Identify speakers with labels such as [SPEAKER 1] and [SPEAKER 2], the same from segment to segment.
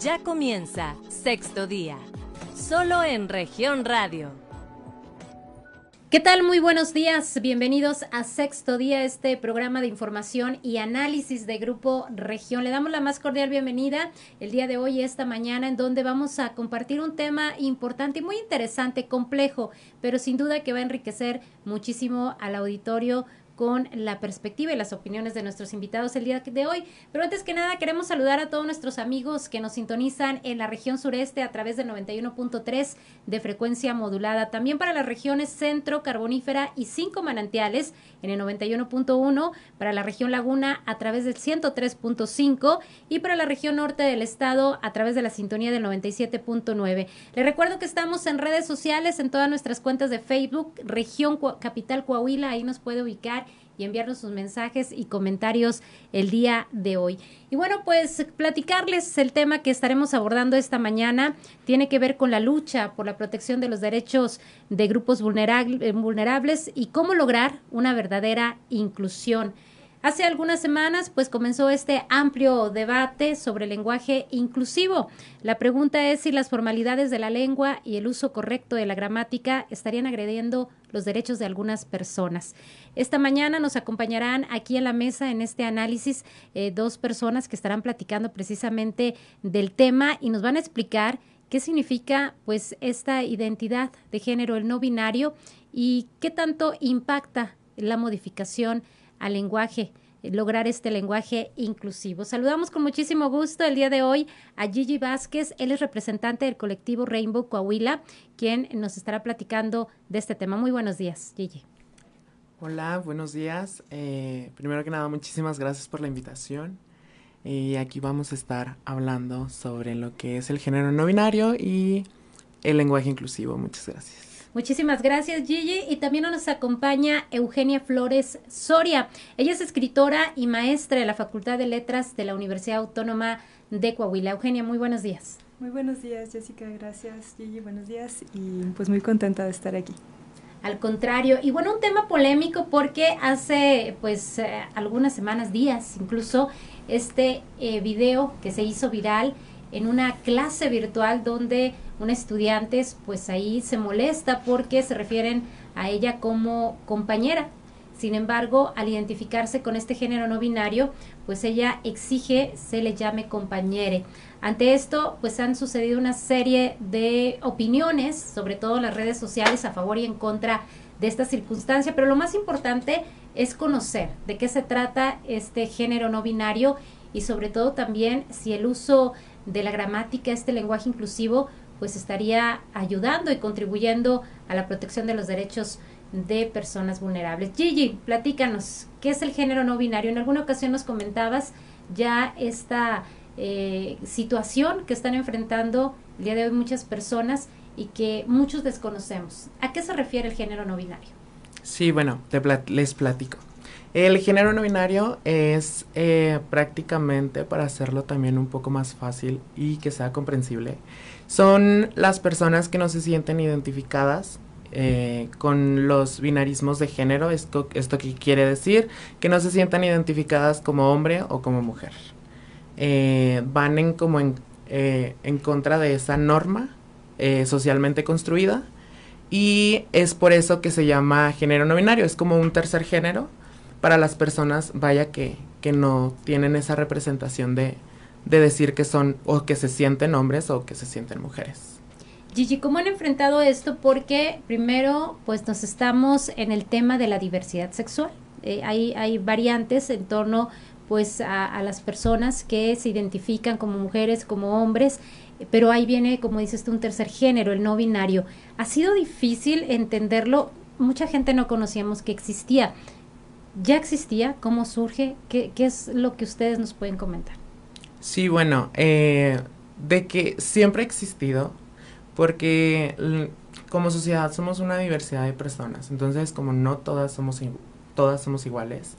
[SPEAKER 1] Ya comienza sexto día, solo en región radio.
[SPEAKER 2] ¿Qué tal? Muy buenos días. Bienvenidos a Sexto Día, este programa de información y análisis de Grupo Región. Le damos la más cordial bienvenida el día de hoy, esta mañana, en donde vamos a compartir un tema importante y muy interesante, complejo, pero sin duda que va a enriquecer muchísimo al auditorio con la perspectiva y las opiniones de nuestros invitados el día de hoy. Pero antes que nada, queremos saludar a todos nuestros amigos que nos sintonizan en la región sureste a través del 91.3 de frecuencia modulada. También para las regiones centro, carbonífera y cinco manantiales en el 91.1, para la región laguna a través del 103.5 y para la región norte del estado a través de la sintonía del 97.9. Les recuerdo que estamos en redes sociales, en todas nuestras cuentas de Facebook, región Capital Coahuila, ahí nos puede ubicar y enviarnos sus mensajes y comentarios el día de hoy. Y bueno, pues platicarles el tema que estaremos abordando esta mañana tiene que ver con la lucha por la protección de los derechos de grupos vulnerables y cómo lograr una verdadera inclusión. Hace algunas semanas, pues comenzó este amplio debate sobre el lenguaje inclusivo. La pregunta es si las formalidades de la lengua y el uso correcto de la gramática estarían agrediendo los derechos de algunas personas. Esta mañana nos acompañarán aquí en la mesa en este análisis eh, dos personas que estarán platicando precisamente del tema y nos van a explicar qué significa pues esta identidad de género, el no binario y qué tanto impacta la modificación al lenguaje lograr este lenguaje inclusivo. Saludamos con muchísimo gusto el día de hoy a Gigi Vázquez, él es representante del colectivo Rainbow Coahuila, quien nos estará platicando de este tema. Muy buenos días, Gigi.
[SPEAKER 3] Hola, buenos días. Eh, primero que nada, muchísimas gracias por la invitación. Y aquí vamos a estar hablando sobre lo que es el género no binario y el lenguaje inclusivo. Muchas gracias.
[SPEAKER 2] Muchísimas gracias Gigi y también nos acompaña Eugenia Flores Soria. Ella es escritora y maestra de la Facultad de Letras de la Universidad Autónoma de Coahuila. Eugenia, muy buenos días.
[SPEAKER 4] Muy buenos días Jessica, gracias Gigi, buenos días y pues muy contenta de estar aquí.
[SPEAKER 2] Al contrario, y bueno, un tema polémico porque hace pues eh, algunas semanas, días incluso, este eh, video que se hizo viral en una clase virtual donde un estudiante pues ahí se molesta porque se refieren a ella como compañera. Sin embargo, al identificarse con este género no binario, pues ella exige se le llame compañere. Ante esto, pues han sucedido una serie de opiniones, sobre todo en las redes sociales, a favor y en contra de esta circunstancia, pero lo más importante es conocer de qué se trata este género no binario y sobre todo también si el uso de la gramática, este lenguaje inclusivo, pues estaría ayudando y contribuyendo a la protección de los derechos de personas vulnerables. Gigi, platícanos, ¿qué es el género no binario? En alguna ocasión nos comentabas ya esta eh, situación que están enfrentando el día de hoy muchas personas y que muchos desconocemos. ¿A qué se refiere el género no binario?
[SPEAKER 3] Sí, bueno, les platico. El género no binario es eh, prácticamente, para hacerlo también un poco más fácil y que sea comprensible, son las personas que no se sienten identificadas eh, con los binarismos de género. Esto, esto que quiere decir que no se sientan identificadas como hombre o como mujer. Eh, van en como en, en, contra de esa norma socialmente construida y es por eso que se llama género no binario. Es como un tercer género para las personas, vaya que, que no tienen esa representación de, de decir que son o que se sienten hombres o que se sienten mujeres.
[SPEAKER 2] Gigi, ¿cómo han enfrentado esto? Porque primero, pues nos estamos en el tema de la diversidad sexual. Eh, hay, hay variantes en torno pues a, a, las personas que se identifican como mujeres, como hombres, pero ahí viene, como dices tú, un tercer género, el no binario. Ha sido difícil entenderlo, mucha gente no conocíamos que existía ya existía, cómo surge, qué, qué es lo que ustedes nos pueden comentar.
[SPEAKER 3] Sí, bueno, eh, de que siempre ha existido, porque como sociedad somos una diversidad de personas, entonces como no todas somos, todas somos iguales,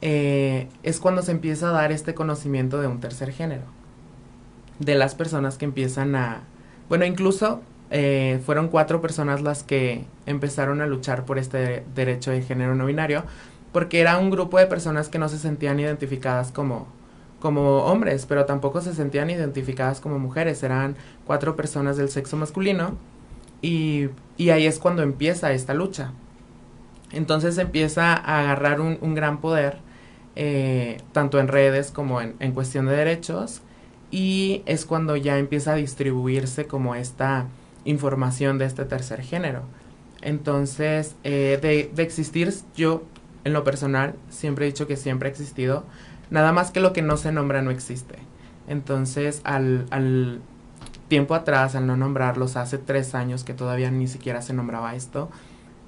[SPEAKER 3] eh, es cuando se empieza a dar este conocimiento de un tercer género, de las personas que empiezan a, bueno, incluso eh, fueron cuatro personas las que empezaron a luchar por este derecho de género no binario, porque era un grupo de personas que no se sentían identificadas como, como hombres, pero tampoco se sentían identificadas como mujeres, eran cuatro personas del sexo masculino y, y ahí es cuando empieza esta lucha. Entonces empieza a agarrar un, un gran poder, eh, tanto en redes como en, en, cuestión de derechos, y es cuando ya empieza a distribuirse como esta información de este tercer género. Entonces, eh, de, de existir, yo en lo personal siempre he dicho que siempre ha existido, nada más que lo que no se nombra no existe. Entonces, al, al tiempo atrás, al no nombrarlos, hace tres años que todavía ni siquiera se nombraba esto,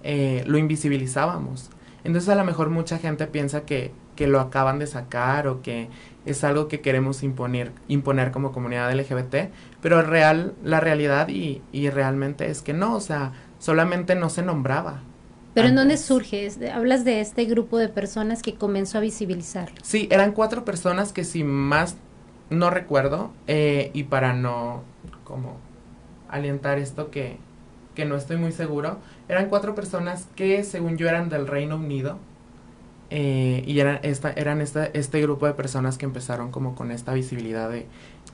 [SPEAKER 3] eh, lo invisibilizábamos. Entonces a lo mejor mucha gente piensa que, que, lo acaban de sacar o que es algo que queremos imponer, imponer como comunidad LGBT, pero real, la realidad y, y realmente es que no, o sea, solamente no se nombraba.
[SPEAKER 2] ¿Pero antes. en dónde surge? Hablas de este grupo de personas que comenzó a visibilizar.
[SPEAKER 3] Sí, eran cuatro personas que si más no recuerdo, eh, y para no como alientar esto que, que no estoy muy seguro, eran cuatro personas que según yo eran del Reino Unido eh, y eran, esta, eran esta, este grupo de personas que empezaron como con esta visibilidad de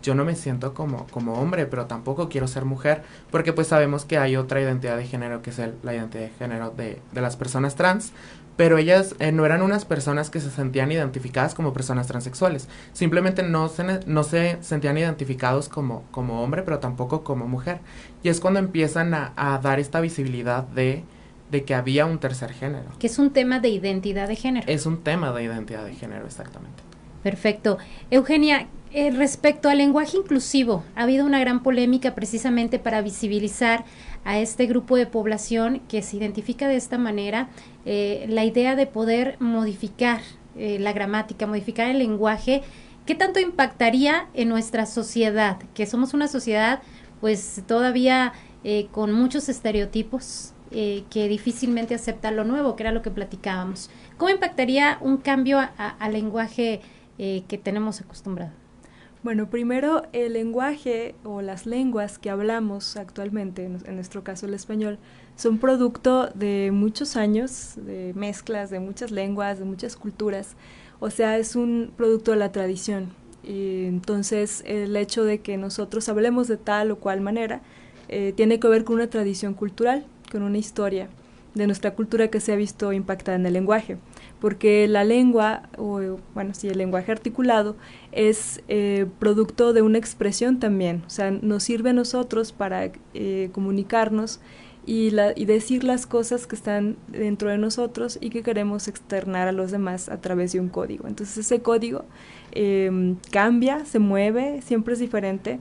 [SPEAKER 3] yo no me siento como, como hombre, pero tampoco quiero ser mujer, porque pues sabemos que hay otra identidad de género que es el, la identidad de género de, de las personas trans, pero ellas eh, no eran unas personas que se sentían identificadas como personas transexuales, simplemente no se, no se sentían identificados como, como hombre, pero tampoco como mujer. Y es cuando empiezan a, a dar esta visibilidad de, de que había un tercer género.
[SPEAKER 2] Que es un tema de identidad de género.
[SPEAKER 3] Es un tema de identidad de género, exactamente.
[SPEAKER 2] Perfecto. Eugenia, eh, respecto al lenguaje inclusivo, ha habido una gran polémica precisamente para visibilizar a este grupo de población que se identifica de esta manera, eh, la idea de poder modificar eh, la gramática, modificar el lenguaje, ¿qué tanto impactaría en nuestra sociedad? Que somos una sociedad pues todavía con muchos estereotipos que difícilmente acepta lo nuevo, que era lo que platicábamos. ¿Cómo impactaría un cambio al lenguaje eh, que tenemos acostumbrado?
[SPEAKER 4] Bueno, primero el lenguaje o las lenguas que hablamos actualmente, en nuestro caso el español, son producto de muchos años, de mezclas de muchas lenguas, de muchas culturas. O sea, es un producto de la tradición. Y entonces, el hecho de que nosotros hablemos de tal o cual manera eh, tiene que ver con una tradición cultural, con una historia de nuestra cultura que se ha visto impactada en el lenguaje porque la lengua, o bueno, sí, el lenguaje articulado es eh, producto de una expresión también, o sea, nos sirve a nosotros para eh, comunicarnos y, la, y decir las cosas que están dentro de nosotros y que queremos externar a los demás a través de un código. Entonces ese código eh, cambia, se mueve, siempre es diferente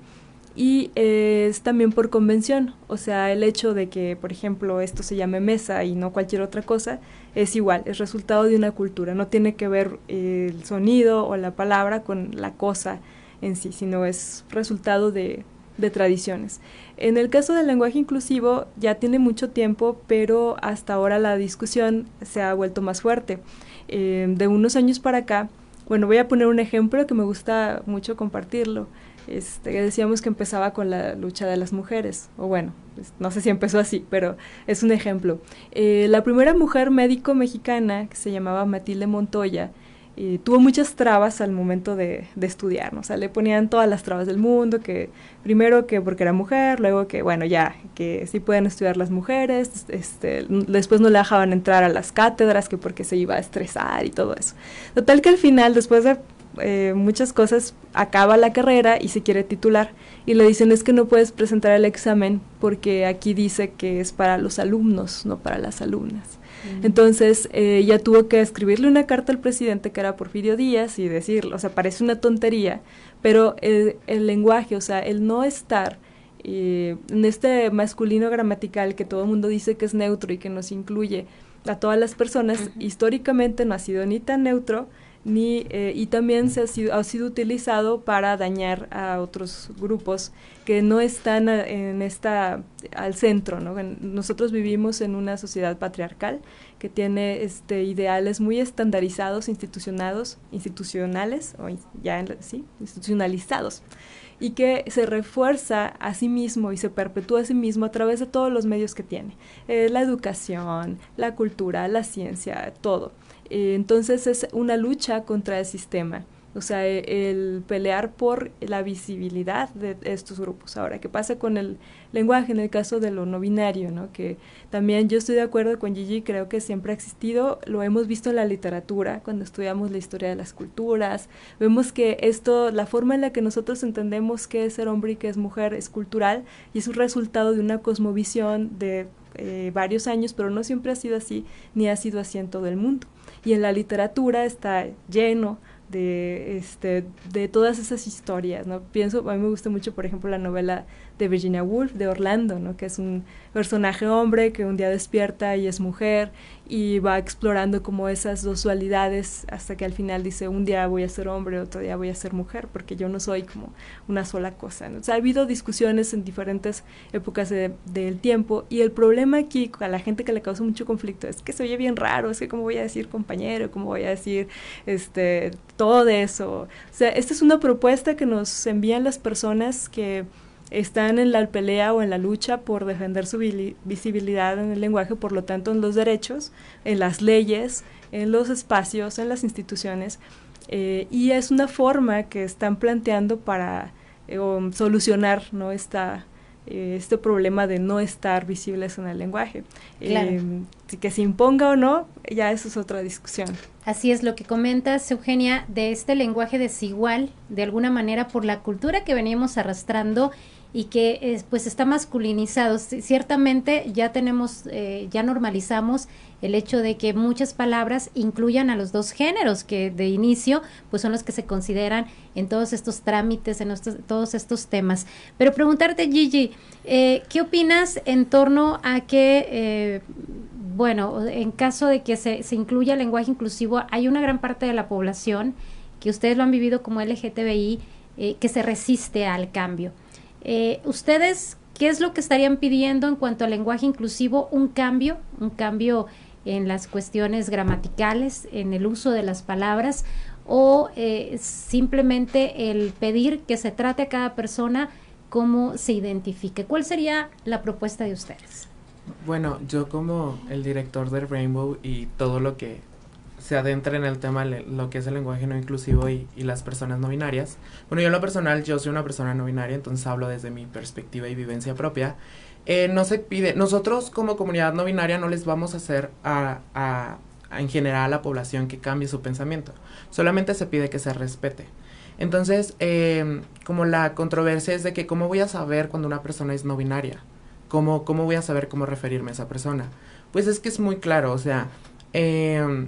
[SPEAKER 4] y eh, es también por convención, o sea, el hecho de que, por ejemplo, esto se llame mesa y no cualquier otra cosa, es igual, es resultado de una cultura, no tiene que ver eh, el sonido o la palabra con la cosa en sí, sino es resultado de, de tradiciones. En el caso del lenguaje inclusivo ya tiene mucho tiempo, pero hasta ahora la discusión se ha vuelto más fuerte. Eh, de unos años para acá, bueno, voy a poner un ejemplo que me gusta mucho compartirlo. Este, decíamos que empezaba con la lucha de las mujeres, o bueno, pues, no sé si empezó así, pero es un ejemplo. Eh, la primera mujer médico mexicana, que se llamaba Matilde Montoya, eh, tuvo muchas trabas al momento de, de, estudiar, o sea, le ponían todas las trabas del mundo, que primero que porque era mujer, luego que, bueno, ya, que sí pueden estudiar las mujeres, este, después no le dejaban entrar a las cátedras, que porque se iba a estresar y todo eso. Total que al final, después de eh, muchas cosas, acaba la carrera y se quiere titular. Y le dicen es que no puedes presentar el examen porque aquí dice que es para los alumnos, no para las alumnas. Mm. Entonces eh, ya tuvo que escribirle una carta al presidente que era Porfirio Díaz y decirlo, o sea, parece una tontería, pero el, el lenguaje, o sea, el no estar eh, en este masculino gramatical que todo el mundo dice que es neutro y que nos incluye a todas las personas, uh -huh. históricamente no ha sido ni tan neutro, ni, eh, y también se ha sido, ha sido utilizado para dañar a otros grupos que no están a, en esta al centro ¿no? nosotros vivimos en una sociedad patriarcal que tiene este ideales muy estandarizados institucionados institucionales o ya en, sí institucionalizados y que se refuerza a sí mismo y se perpetúa a sí mismo a través de todos los medios que tiene eh, la educación la cultura la ciencia todo eh, entonces es una lucha contra el sistema O sea, e, el pelear por la visibilidad de estos grupos. Ahora, ¿qué pasa con el lenguaje en el caso de lo no binario? ¿no? Que también yo estoy de acuerdo con Gigi, creo que siempre ha existido, lo hemos visto en la literatura, cuando estudiamos la historia de las culturas, vemos que esto, la forma en la que nosotros entendemos qué es ser hombre y qué es mujer es cultural y es un resultado de una cosmovisión de eh, varios años, pero no siempre ha sido así, ni ha sido así en todo el mundo. Y en la literatura está lleno de, este, de todas esas historias, ¿no? Pienso, a mí me gusta mucho, por ejemplo, la novela de Virginia Woolf, de Orlando, ¿no? Que es un personaje hombre que un día despierta y es mujer y va explorando como esas dos dualidades hasta que al final dice un día voy a ser hombre, otro día voy a ser mujer, porque yo no soy como una sola cosa. O sea, ha habido discusiones en diferentes épocas del tiempo y el problema aquí a la gente que le causa mucho conflicto es que se oye bien raro, es que cómo voy a decir compañero, cómo voy a decir este todo de eso. O sea, esta es una propuesta que nos envían las personas que están en la pelea o en la lucha por defender su visibilidad en el lenguaje, por lo tanto en los derechos, en las leyes, en los espacios, en las instituciones. Eh, y es una forma que están planteando para eh, solucionar ¿no? Esta, eh, este problema de no estar visibles en el lenguaje. que se imponga o no, ya eso es otra discusión.
[SPEAKER 2] Así es lo que comentas, Eugenia, de este lenguaje desigual, de alguna manera por la cultura que venimos arrastrando y que pues está masculinizado. Ciertamente ya tenemos, eh, ya normalizamos el hecho de que muchas palabras incluyan a los dos géneros, que de inicio pues son los que se consideran en todos estos trámites, en todos estos temas. Pero preguntarte, Gigi, eh, ¿qué opinas en torno a que, eh, bueno, en caso de que se, se incluya lenguaje inclusivo, hay una gran parte de la población que ustedes lo han vivido como LGTBI, que se resiste al cambio? Eh, ¿Ustedes qué es lo que estarían pidiendo en cuanto al lenguaje inclusivo? Un cambio, un cambio en las cuestiones gramaticales, en el uso de las palabras, o eh, simplemente el pedir que se trate a cada persona como se identifique. ¿Cuál sería la propuesta de ustedes?
[SPEAKER 3] Bueno, yo como el director del Rainbow y todo lo que se adentra en el tema lo que es el lenguaje no inclusivo y, las personas no binarias. Bueno, yo en lo personal, yo soy una persona no binaria, entonces hablo desde mi perspectiva y vivencia propia. Eh, no se pide, nosotros como comunidad no binaria no les vamos a hacer a, a, en general a la población que cambie su pensamiento, solamente se pide que se respete. Entonces, eh, como la controversia es de que cómo voy a saber cuando una persona es no binaria, cómo, cómo voy a saber cómo referirme a esa persona. Pues es que es muy claro, o sea, eh,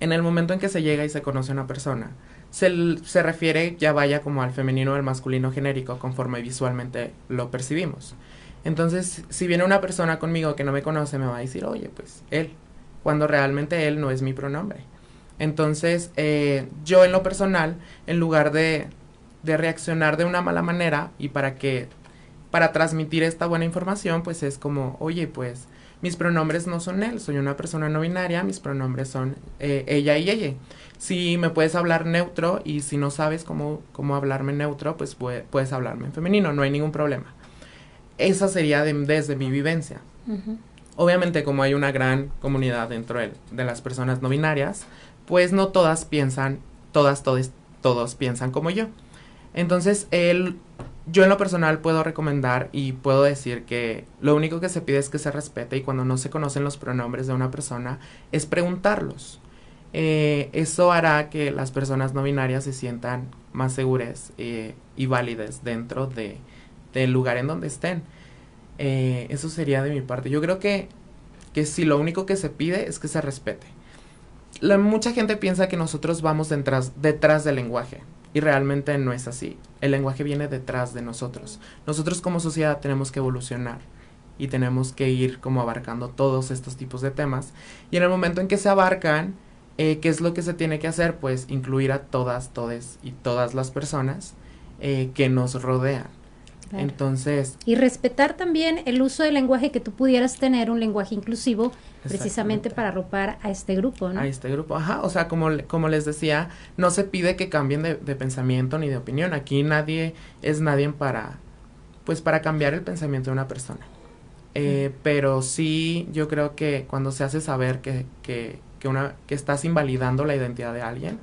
[SPEAKER 3] en el momento en que se llega y se conoce a una persona, se, se refiere ya vaya como al femenino o al masculino genérico conforme visualmente lo percibimos. Entonces, si viene una persona conmigo que no me conoce, me va a decir, oye, pues él, cuando realmente él no es mi pronombre. Entonces, eh, yo en lo personal, en lugar de, de reaccionar de una mala manera y para que, para transmitir esta buena información, pues es como, oye, pues mis pronombres no son él, soy una persona no binaria, mis pronombres son eh, ella y ella. Si me puedes hablar neutro y si no sabes cómo, cómo hablarme neutro, pues puedes hablarme en femenino, no hay ningún problema. Esa sería desde mi vivencia. Obviamente como hay una gran comunidad dentro de, de las personas no binarias, pues no todas piensan, todas, todos, todos piensan como yo. Entonces, él yo en lo personal puedo recomendar y puedo decir que lo único que se pide es que se respete y cuando no se conocen los pronombres de una persona es preguntarlos. Eh, eso hará que las personas no binarias se sientan más seguras eh, y válidas dentro de, del lugar en donde estén. Eh, eso sería de mi parte. Yo creo que, que si lo único que se pide es que se respete. La, mucha gente piensa que nosotros vamos detrás, detrás del lenguaje. Y realmente no es así. El lenguaje viene detrás de nosotros. Nosotros como sociedad tenemos que evolucionar y tenemos que ir como abarcando todos estos tipos de temas. Y en el momento en que se abarcan, eh, ¿qué es lo que se tiene que hacer? Pues incluir a todas, todes y todas las personas eh, que nos rodean. Entonces.
[SPEAKER 2] Y respetar también el uso del lenguaje que tú pudieras tener, un lenguaje inclusivo, precisamente para arropar a este grupo, ¿no?
[SPEAKER 3] A este grupo, ajá. O sea, como, como les decía, no se pide que cambien de, pensamiento ni de opinión. Aquí nadie es nadie para, pues, para cambiar el pensamiento de una persona. Eh, pero sí, yo creo que cuando se hace saber que, que, que, una, que estás invalidando la identidad de alguien,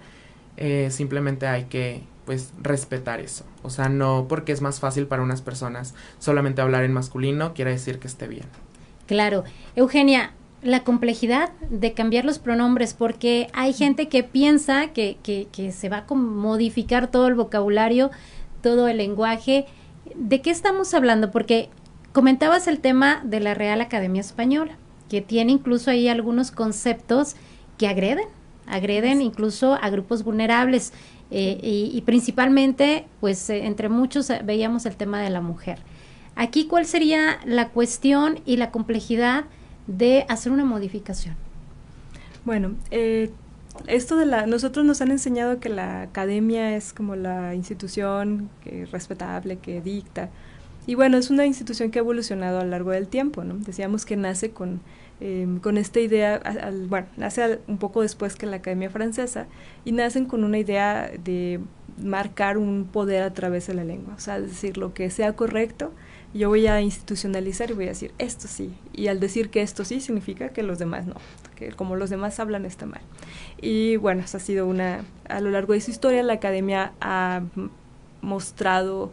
[SPEAKER 3] eh, simplemente hay que pues respetar eso. O sea, no porque es más fácil para unas personas solamente hablar en masculino quiere decir que esté bien.
[SPEAKER 2] Claro. Eugenia, la complejidad de cambiar los pronombres, porque hay gente que piensa que, que, que se va a modificar todo el vocabulario, todo el lenguaje. ¿De qué estamos hablando? Porque comentabas el tema de la Real Academia Española, que tiene incluso ahí algunos conceptos que agreden, agreden incluso a grupos vulnerables. Eh, y, principalmente, pues eh, entre muchos eh, veíamos el tema de la mujer. Aquí, ¿cuál sería la cuestión y la complejidad de hacer una modificación?
[SPEAKER 4] Bueno, esto de la, nosotros nos han enseñado que la academia es como la institución que, respetable que dicta. Y bueno, es una institución que ha evolucionado a lo largo del tiempo, ¿no? Decíamos que nace con Em, con esta idea, bueno, nace un poco después que la Academia Francesa y nacen con una idea de marcar un poder a través de la lengua, o sea, decir lo que sea correcto, yo voy a institucionalizar y voy a decir esto sí, y al decir que esto sí significa que los demás no, que como los demás hablan está mal. Y bueno, eso ha sido una, a lo largo de su historia la Academia ha mostrado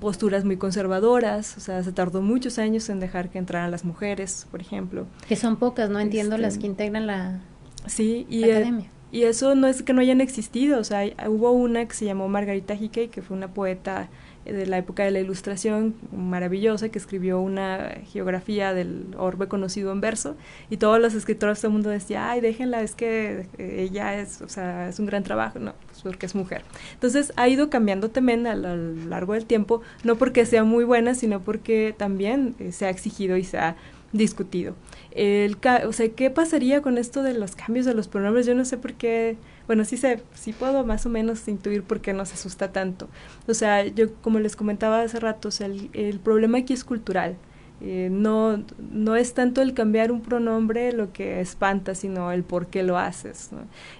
[SPEAKER 4] posturas muy conservadoras, o sea, se tardó muchos años en dejar que entraran las mujeres, por ejemplo.
[SPEAKER 2] Que son pocas, no entiendo las este, que integran la,
[SPEAKER 4] sí, y eh, academia. y eso no es que no hayan existido, o sea, hubo una que se llamó Margarita Hickey, que fue una poeta de la época de la Ilustración, maravillosa, que escribió una geografía del orbe conocido en verso, y todos los escritores del mundo decían, ay, déjenla, es que eh, ella es, o sea, es un gran trabajo, no, pues porque es mujer. Entonces ha ido cambiando también a lo largo del tiempo, no porque sea muy buena, sino porque también eh, se ha exigido y se ha discutido. El, o sea, ¿qué pasaría con esto de los cambios de los pronombres? Yo no sé por qué bueno, sí sé, sí puedo más o menos intuir por qué nos asusta tanto. O sea, yo como les comentaba hace rato, el, el problema aquí es cultural. Eh, no, no es tanto el cambiar un pronombre lo que espanta, sino el por qué lo haces.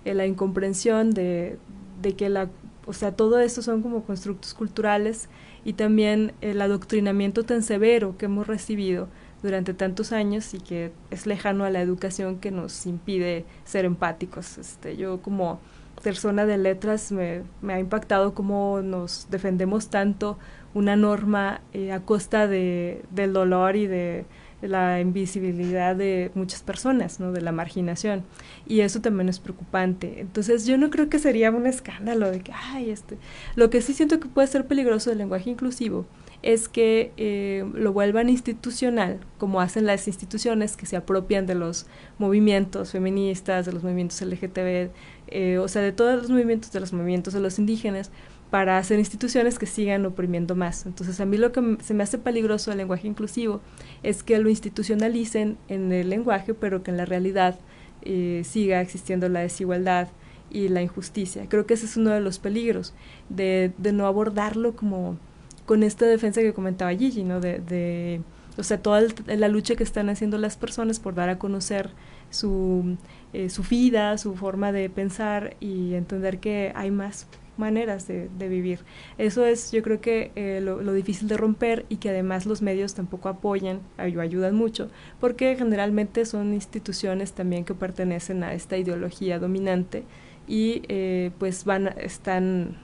[SPEAKER 4] Eh, la incomprensión de, de que la, o sea, todo esto son como constructos culturales y también el adoctrinamiento tan severo que hemos recibido durante tantos años y que es lejano a la educación que nos impide ser empáticos. Este, yo como persona de letras me, ha impactado cómo nos defendemos tanto una norma eh, a costa de, del dolor y de la invisibilidad de muchas personas, ¿no? de la marginación. Y eso también es preocupante. Entonces yo no creo que sería un escándalo de que, ay, este... Lo que sí siento que puede ser peligroso del lenguaje inclusivo es que eh, lo vuelvan institucional, como hacen las instituciones que se apropian de los movimientos feministas, de los movimientos LGTB, eh, o sea, de todos los movimientos, de los movimientos de los indígenas, para hacer instituciones que sigan oprimiendo más. Entonces, a mí lo que se me hace peligroso del lenguaje inclusivo es que lo institucionalicen en el lenguaje, pero que en la realidad eh, siga existiendo la desigualdad y la injusticia. Creo que ese es uno de los peligros, de, de no abordarlo como con esta defensa que comentaba Gigi, ¿no? De, o sea, toda la lucha que están haciendo las personas por dar a conocer su, eh, su vida, su forma de pensar y entender que hay más maneras de, vivir. Eso es, yo creo que eh, lo, lo, difícil de romper y que además los medios tampoco apoyan o ayudan mucho, porque generalmente son instituciones también que pertenecen a esta ideología dominante y eh, pues van, están,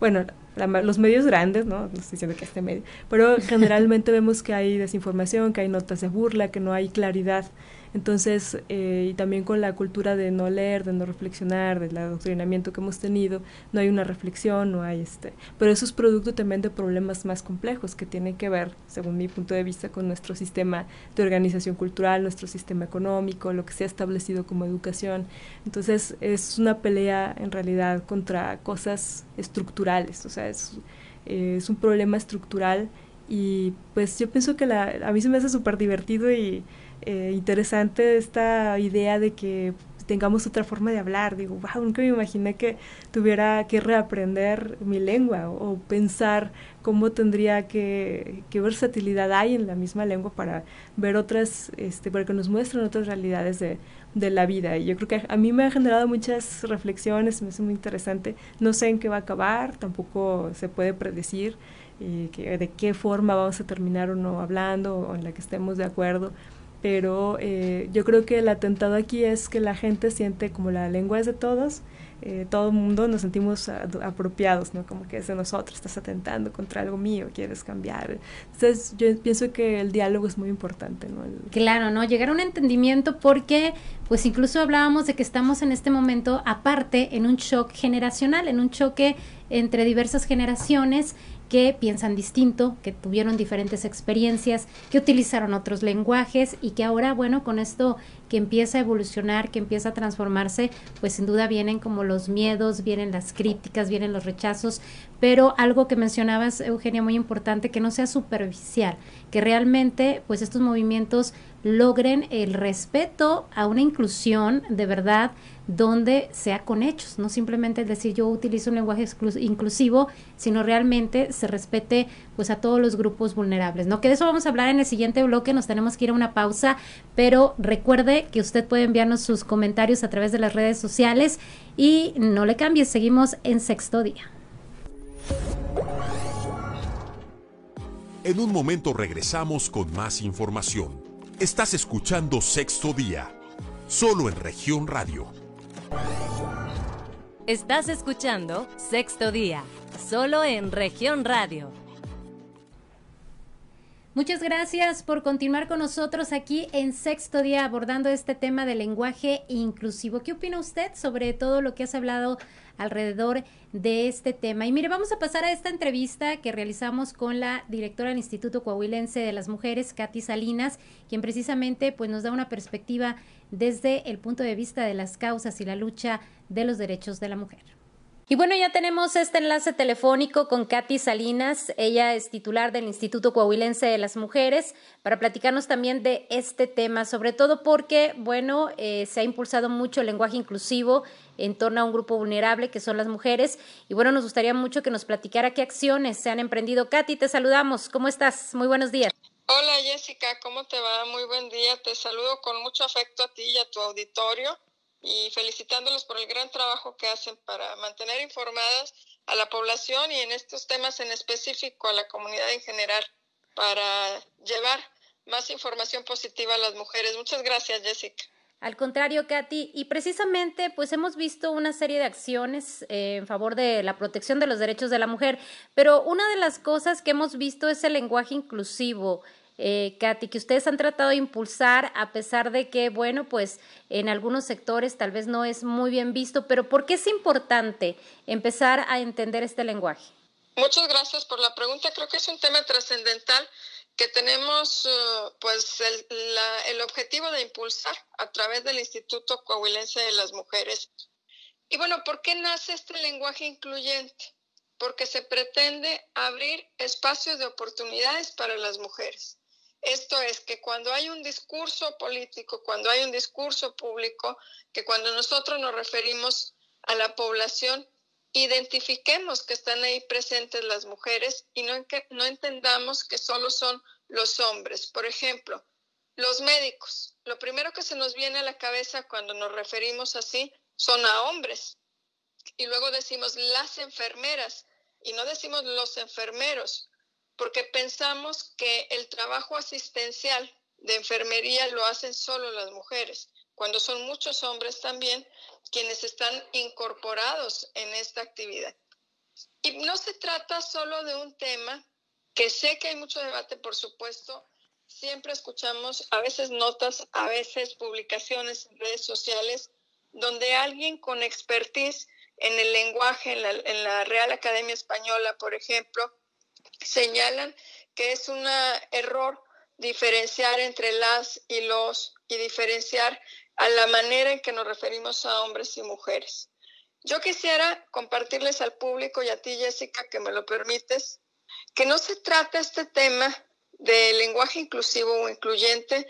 [SPEAKER 4] bueno, los medios grandes, ¿no? No estoy diciendo que este medio, pero generalmente vemos que hay desinformación, que hay notas de burla, que no hay claridad entonces, eh, y también con la cultura de no leer, de no reflexionar, del adoctrinamiento que hemos tenido, no hay una reflexión, no hay este. Pero eso es producto también de problemas más complejos que tienen que ver, según mi punto de vista, con nuestro sistema de organización cultural, nuestro sistema económico, lo que se ha establecido como educación. Entonces, es una pelea en realidad contra cosas estructurales, o sea, es, es un problema estructural y pues yo pienso que la, a mí se me hace súper divertido y eh, interesante esta idea de que tengamos otra forma de hablar. Digo, wow, nunca me imaginé que tuviera que reaprender mi lengua o, pensar cómo tendría que, qué versatilidad hay en la misma lengua para ver otras, este, para que nos muestren otras realidades de, de la vida. Y yo creo que a mí me ha generado muchas reflexiones, me hace muy interesante. No sé en qué va a acabar, tampoco se puede predecir eh, que, de qué forma vamos a terminar o no hablando o en la que estemos de acuerdo pero eh, yo creo que el atentado aquí es que la gente siente como la lengua es de todos, eh, todo mundo nos sentimos apropiados, ¿no? Como que es de nosotros, estás atentando contra algo mío, quieres cambiar. Entonces yo pienso que el diálogo es muy importante, ¿no?
[SPEAKER 2] Claro, ¿no? Llegar a un entendimiento porque pues incluso hablábamos de que estamos en este momento aparte en un shock generacional, en un choque entre diversas generaciones que piensan distinto, que tuvieron diferentes experiencias, que utilizaron otros lenguajes y que ahora, bueno, con esto que empieza a evolucionar, que empieza a transformarse, pues sin duda vienen como los miedos, vienen las críticas, vienen los rechazos, pero algo que mencionabas, Eugenia, muy importante, que no sea superficial, que realmente pues estos movimientos logren el respeto a una inclusión de verdad donde sea con hechos, no simplemente decir yo utilizo un lenguaje inclusivo, sino realmente se respete pues a todos los grupos vulnerables, ¿no? Que de eso vamos a hablar en el siguiente bloque, nos tenemos que ir a una pausa, pero recuerde que usted puede enviarnos sus comentarios a través de las redes sociales y no le cambie, seguimos en sexto día.
[SPEAKER 5] En un momento regresamos con más información. Estás escuchando Sexto Día, solo en región radio
[SPEAKER 1] Estás escuchando Sexto Día, solo en región radio.
[SPEAKER 2] Muchas gracias por continuar con nosotros aquí en Sexto Día abordando este tema del lenguaje inclusivo. ¿Qué opina usted sobre todo lo que has hablado alrededor de este tema. Y mire, vamos a pasar a esta entrevista que realizamos con la directora del Instituto Coahuilense de las Mujeres, Katy Salinas, quien precisamente pues nos da una perspectiva desde el punto de vista de las causas y la lucha de los derechos de la mujer. Y bueno, ya tenemos este enlace telefónico con Katy Salinas. Ella es titular del Instituto Coahuilense de las Mujeres para platicarnos también de este tema, sobre todo porque, bueno, eh, se ha impulsado mucho el lenguaje inclusivo en torno a un grupo vulnerable que son las mujeres. Y bueno, nos gustaría mucho que nos platicara qué acciones se han emprendido. Katy, te saludamos. ¿Cómo estás? Muy buenos días.
[SPEAKER 6] Hola Jessica, ¿cómo te va? Muy buen día. Te saludo con mucho afecto a ti y a tu auditorio y felicitándolos por el gran trabajo que hacen para mantener informadas a la población y en estos temas en específico a la comunidad en general para llevar más información positiva a las mujeres. Muchas gracias, Jessica.
[SPEAKER 2] Al contrario, Katy, y precisamente pues hemos visto una serie de acciones eh, en favor de la protección de los derechos de la mujer, pero una de las cosas que hemos visto es el lenguaje inclusivo. Eh, Katy, que ustedes han tratado de impulsar a pesar de que, bueno, pues en algunos sectores tal vez no es muy bien visto, pero ¿por qué es importante empezar a entender este lenguaje?
[SPEAKER 6] Muchas gracias por la pregunta. Creo que es un tema trascendental que tenemos eh, pues el, el, objetivo de impulsar a través del Instituto Coahuilense de las Mujeres. Y bueno, ¿por qué nace este lenguaje incluyente? Porque se pretende abrir espacios de oportunidades para las mujeres. Esto es que cuando hay un discurso político, cuando hay un discurso público, que cuando nosotros nos referimos a la población, identifiquemos que están ahí presentes las mujeres y no, no entendamos que solo son los hombres. Por ejemplo, los médicos. Lo primero que se nos viene a la cabeza cuando nos referimos así son a hombres. Y luego decimos las enfermeras y no decimos los enfermeros, porque pensamos que el trabajo asistencial de enfermería lo hacen solo las mujeres, cuando son muchos hombres también quienes están incorporados en esta actividad. Y no se trata solo de un tema que sé que hay mucho debate, por supuesto. Siempre escuchamos a veces notas, a veces publicaciones en redes sociales, donde alguien con expertise en el lenguaje, en la, en la Real Academia Española, por ejemplo, señalan que es un error diferenciar entre las y los y diferenciar a la manera en que nos referimos a hombres y mujeres. Yo quisiera compartirles al público y a ti, Jessica, que me lo permites, que no se trata este tema de lenguaje inclusivo o incluyente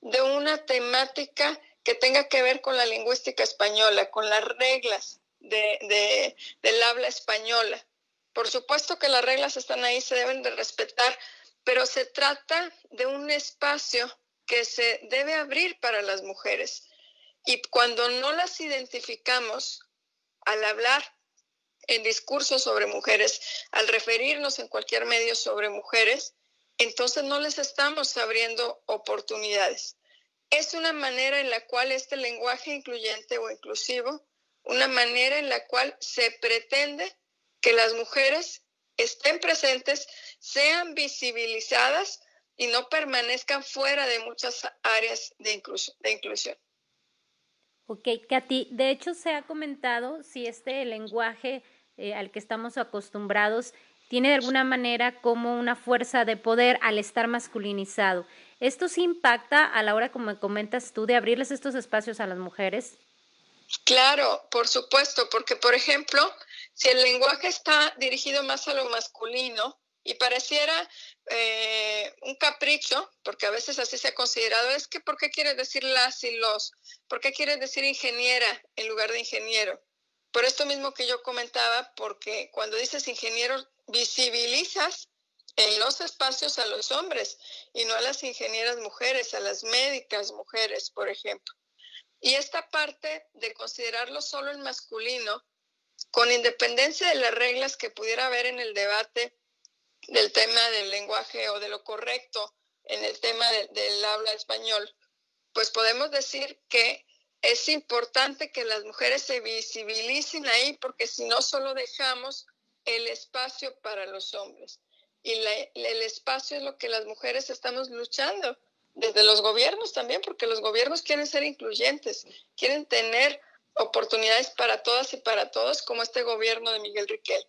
[SPEAKER 6] de una temática que tenga que ver con la lingüística española, con las reglas de, del habla española. Por supuesto que las reglas están ahí, se deben de respetar, pero se trata de un espacio que se debe abrir para las mujeres. Y cuando no las identificamos al hablar en discursos sobre mujeres, al referirnos en cualquier medio sobre mujeres, entonces no les estamos abriendo oportunidades. Es una manera en la cual este lenguaje incluyente o inclusivo una manera en la cual se pretende que las mujeres estén presentes, sean visibilizadas y no permanezcan fuera de muchas áreas de inclusión. De inclusión.
[SPEAKER 2] Ok, Katy, de hecho se ha comentado si este lenguaje eh, al que estamos acostumbrados tiene de alguna manera como una fuerza de poder al estar masculinizado. ¿Esto sí impacta a la hora, como comentas tú, de abrirles estos espacios a las mujeres?
[SPEAKER 6] Claro, por supuesto, porque por ejemplo, si el lenguaje está dirigido más a lo masculino y pareciera eh, un capricho, porque a veces así se ha considerado, es que ¿por qué quiere decir las y los? ¿Por qué quiere decir ingeniera en lugar de ingeniero? Por esto mismo que yo comentaba, porque cuando dices ingeniero, visibilizas en los espacios a los hombres y no a las ingenieras mujeres, a las médicas mujeres, por ejemplo. Y esta parte de considerarlo solo en masculino, con independencia de las reglas que pudiera haber en el debate del tema del lenguaje o de lo correcto en el tema del habla español, pues podemos decir que es importante que las mujeres se visibilicen ahí porque si no solo dejamos el espacio para los hombres. Y el espacio es lo que las mujeres estamos luchando desde los gobiernos también, porque los gobiernos quieren ser incluyentes, quieren tener oportunidades para todas y para todos, como este gobierno de Miguel Riquel.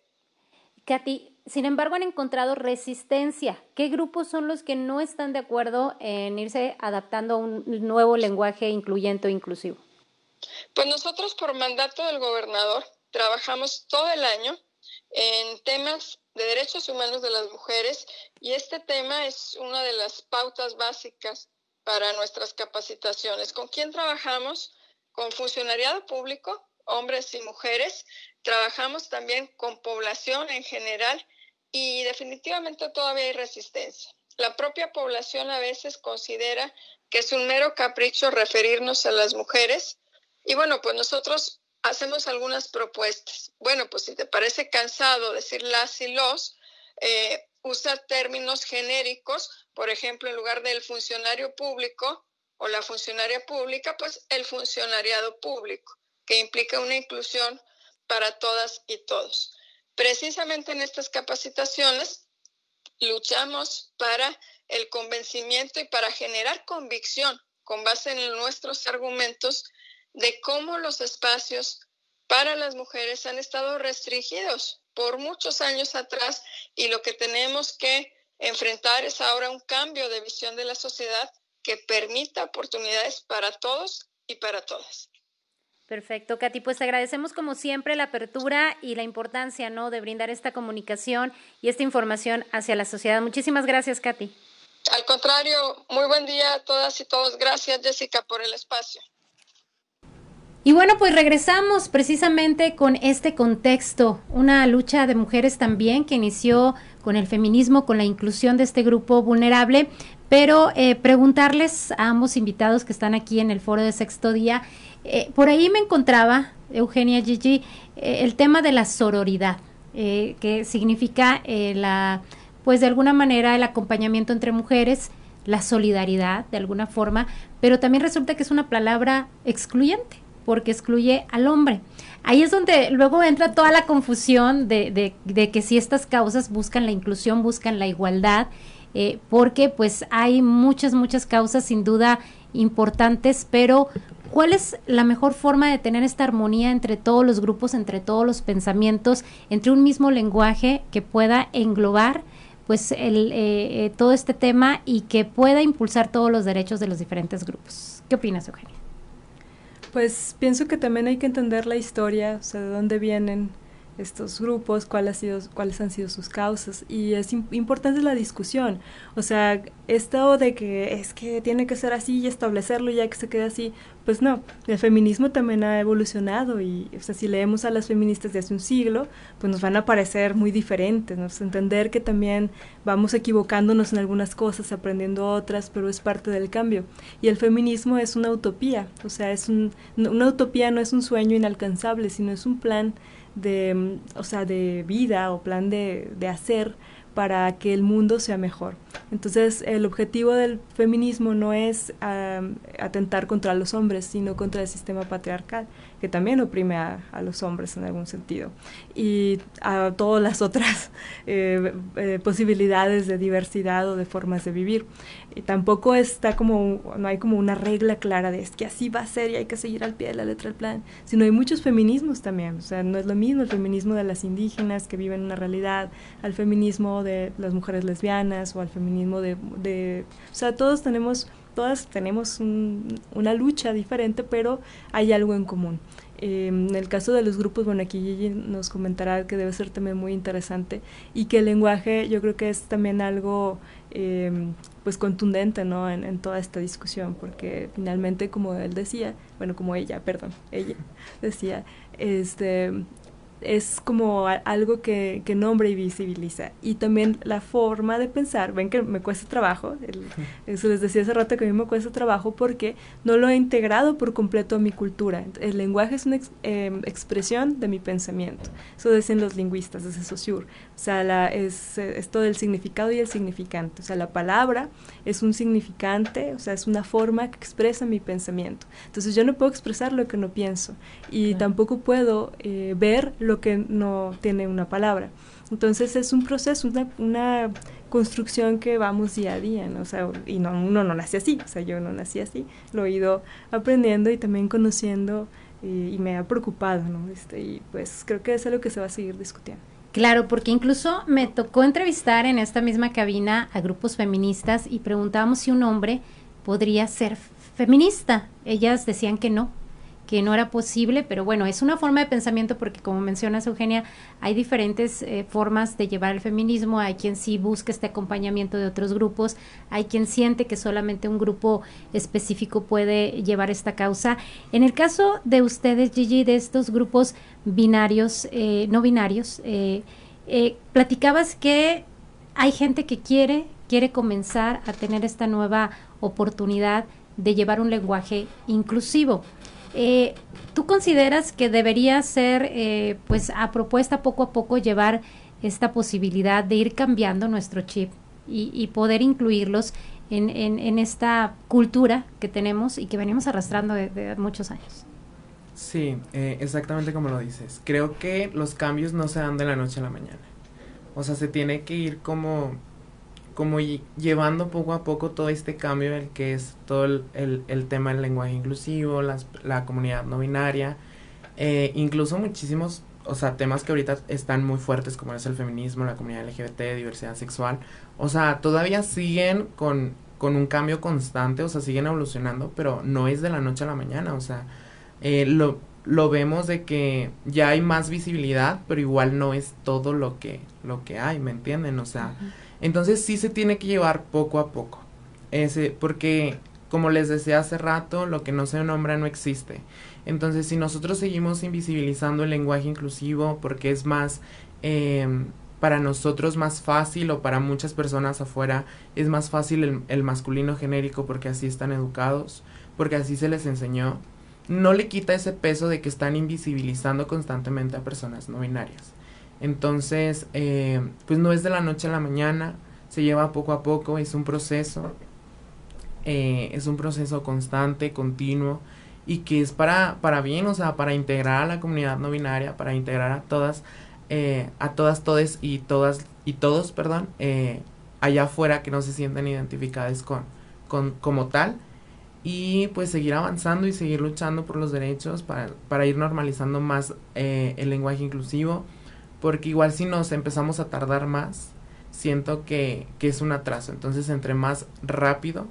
[SPEAKER 2] Katy, sin embargo, han encontrado resistencia. ¿Qué grupos son los que no están de acuerdo en irse adaptando a un nuevo lenguaje incluyente o inclusivo?
[SPEAKER 6] Pues nosotros por mandato del gobernador trabajamos todo el año en temas de derechos humanos de las mujeres y este tema es una de las pautas básicas para nuestras capacitaciones. ¿Con quién trabajamos? Con funcionariado público, hombres y mujeres. Trabajamos también con población en general y definitivamente todavía hay resistencia. La propia población a veces considera que es un mero capricho referirnos a las mujeres y bueno, pues nosotros hacemos algunas propuestas. Bueno, pues si te parece cansado decir las y los, eh, usa términos genéricos, por ejemplo, en lugar del funcionario público o la funcionaria pública, pues el funcionariado público, que implica una inclusión para todas y todos. Precisamente en estas capacitaciones luchamos para el convencimiento y para generar convicción con base en nuestros argumentos de cómo los espacios para las mujeres han estado restringidos por muchos años atrás y lo que tenemos que enfrentar es ahora un cambio de visión de la sociedad que permita oportunidades para todos y para todas.
[SPEAKER 2] Perfecto, Katy. Pues te agradecemos como siempre la apertura y la importancia, ¿no?, de brindar esta comunicación y esta información hacia la sociedad. Muchísimas gracias, Katy.
[SPEAKER 6] Al contrario, muy buen día a todas y todos. Gracias, Jessica, por el espacio.
[SPEAKER 2] Y bueno, pues regresamos precisamente con este contexto, una lucha de mujeres también que inició con el feminismo, con la inclusión de este grupo vulnerable, pero eh, preguntarles a ambos invitados que están aquí en el foro de sexto día, eh, por ahí me encontraba, Eugenia Gigi, eh, el tema de la sororidad, que significa la, pues de alguna manera el acompañamiento entre mujeres, la solidaridad de alguna forma, pero también resulta que es una palabra excluyente porque excluye al hombre. Ahí es donde luego entra toda la confusión de, de, que si estas causas buscan la inclusión, buscan la igualdad, eh, porque pues hay muchas, muchas causas sin duda importantes, pero ¿cuál es la mejor forma de tener esta armonía entre todos los grupos, entre todos los pensamientos, entre un mismo lenguaje que pueda englobar pues el, eh, eh, todo este tema y que pueda impulsar todos los derechos de los diferentes grupos? ¿Qué opinas, Eugenia?
[SPEAKER 4] Pues pienso que también hay que entender la historia, o sea, de dónde vienen estos grupos, cuáles, sido, cuáles han sido sus causas. Y es importante la discusión. O sea, esto de que es que tiene que ser así y establecerlo ya que se quede así, pues no. El feminismo también ha evolucionado y, o sea, si leemos a las feministas de hace un siglo, pues nos van a parecer muy diferentes. ¿no? entender que también vamos equivocándonos en algunas cosas, aprendiendo otras, pero es parte del cambio. Y el feminismo es una utopía. O sea, es un, una utopía no es un sueño inalcanzable, sino es un plan de, o sea, de vida o plan de, de hacer para que el mundo sea mejor. Entonces, el objetivo del feminismo no es atentar contra los hombres, sino contra el sistema patriarcal, que también oprime a, los hombres en algún sentido, y a todas las otras eh, eh, posibilidades de diversidad o de formas de vivir. Y tampoco está como, no hay como una regla clara de es que así va a ser y hay que seguir al pie de la letra del plan, sino hay muchos feminismos también. O sea, no es lo mismo el feminismo de las indígenas que viven una realidad, al feminismo de las mujeres lesbianas o al feminismo de, de o sea, todos tenemos, todas tenemos una lucha diferente, pero hay algo en común. Eh, en el caso de los grupos, bueno, aquí Gigi nos comentará que debe ser también muy interesante y que el lenguaje yo creo que es también algo eh, pues contundente ¿no? En, toda esta discusión, porque finalmente, como él decía, bueno, como ella, perdón, ella decía, este, es como algo que, que, nombra y visibiliza. Y también la forma de pensar, ven que me cuesta trabajo, eso les decía hace rato que a mí me cuesta trabajo porque no lo he integrado por completo a mi cultura. El lenguaje es una em, expresión de mi pensamiento. Eso dicen los lingüistas, es Saussure. O sea, la, es, es todo el significado y el significante. O sea, la palabra es un significante, o sea, es una forma que expresa mi pensamiento. Entonces yo no puedo expresar lo que no pienso y tampoco puedo eh, ver lo que no tiene una palabra. Entonces es un proceso, una, una construcción que vamos día a día, ¿no? O sea, y no, uno no nace así, o sea, yo no nací así, lo he ido aprendiendo y también conociendo y, me ha preocupado, ¿no? Este, y pues creo que es algo que se va a seguir discutiendo.
[SPEAKER 2] Claro, porque incluso me tocó entrevistar en esta misma cabina a grupos feministas y preguntábamos si un hombre podría ser feminista. Ellas decían que no, que no era posible, pero bueno, es una forma de pensamiento porque como mencionas Eugenia, hay diferentes eh, formas de llevar el feminismo, hay quien sí busca este acompañamiento de otros grupos, hay quien siente que solamente un grupo específico puede llevar esta causa. En el caso de ustedes, Gigi, de estos grupos binarios, eh, no binarios, eh, platicabas que hay gente que quiere, quiere comenzar a tener esta nueva oportunidad de llevar un lenguaje inclusivo. Eh, ¿Tú consideras que debería ser, eh, pues, a propuesta poco a poco llevar esta posibilidad de ir cambiando nuestro chip y, poder incluirlos en, en, esta cultura que tenemos y que venimos arrastrando de, muchos años?
[SPEAKER 3] Sí, eh, exactamente como lo dices. Creo que los cambios no se dan de la noche a la mañana. O sea, se tiene que ir como como llevando poco a poco todo este cambio, el que es todo el, tema del lenguaje inclusivo, la comunidad no binaria, eh, incluso muchísimos, o sea, temas que ahorita están muy fuertes como es el feminismo, la comunidad LGBT, diversidad sexual, o sea, todavía siguen con, con un cambio constante, o sea, siguen evolucionando, pero no es de la noche a la mañana, o sea, eh, lo, lo vemos de que ya hay más visibilidad, pero igual no es todo lo que, lo que hay, ¿me entienden? O sea, entonces sí se tiene que llevar poco a poco. Ese, porque, como les decía hace rato, lo que no se nombra no existe. Entonces, si nosotros seguimos invisibilizando el lenguaje inclusivo porque es más, em, para nosotros más fácil o para muchas personas afuera es más fácil el, el masculino genérico porque así están educados, porque así se les enseñó, no le quita ese peso de que están invisibilizando constantemente a personas no binarias. Entonces, eh, pues no es de la noche a la mañana, se lleva poco a poco, es un proceso, eh, es un proceso constante, continuo, y que es para, para bien, o sea, para integrar a la comunidad no binaria, para integrar a todas, eh, a todas, todes y todas, y todos, perdón, allá afuera que no se sienten identificadas con, con, como tal, y pues seguir avanzando y seguir luchando por los derechos para, para ir normalizando más el lenguaje inclusivo, porque igual si nos empezamos a tardar más, siento que, que es un atraso. Entonces, entre más rápido,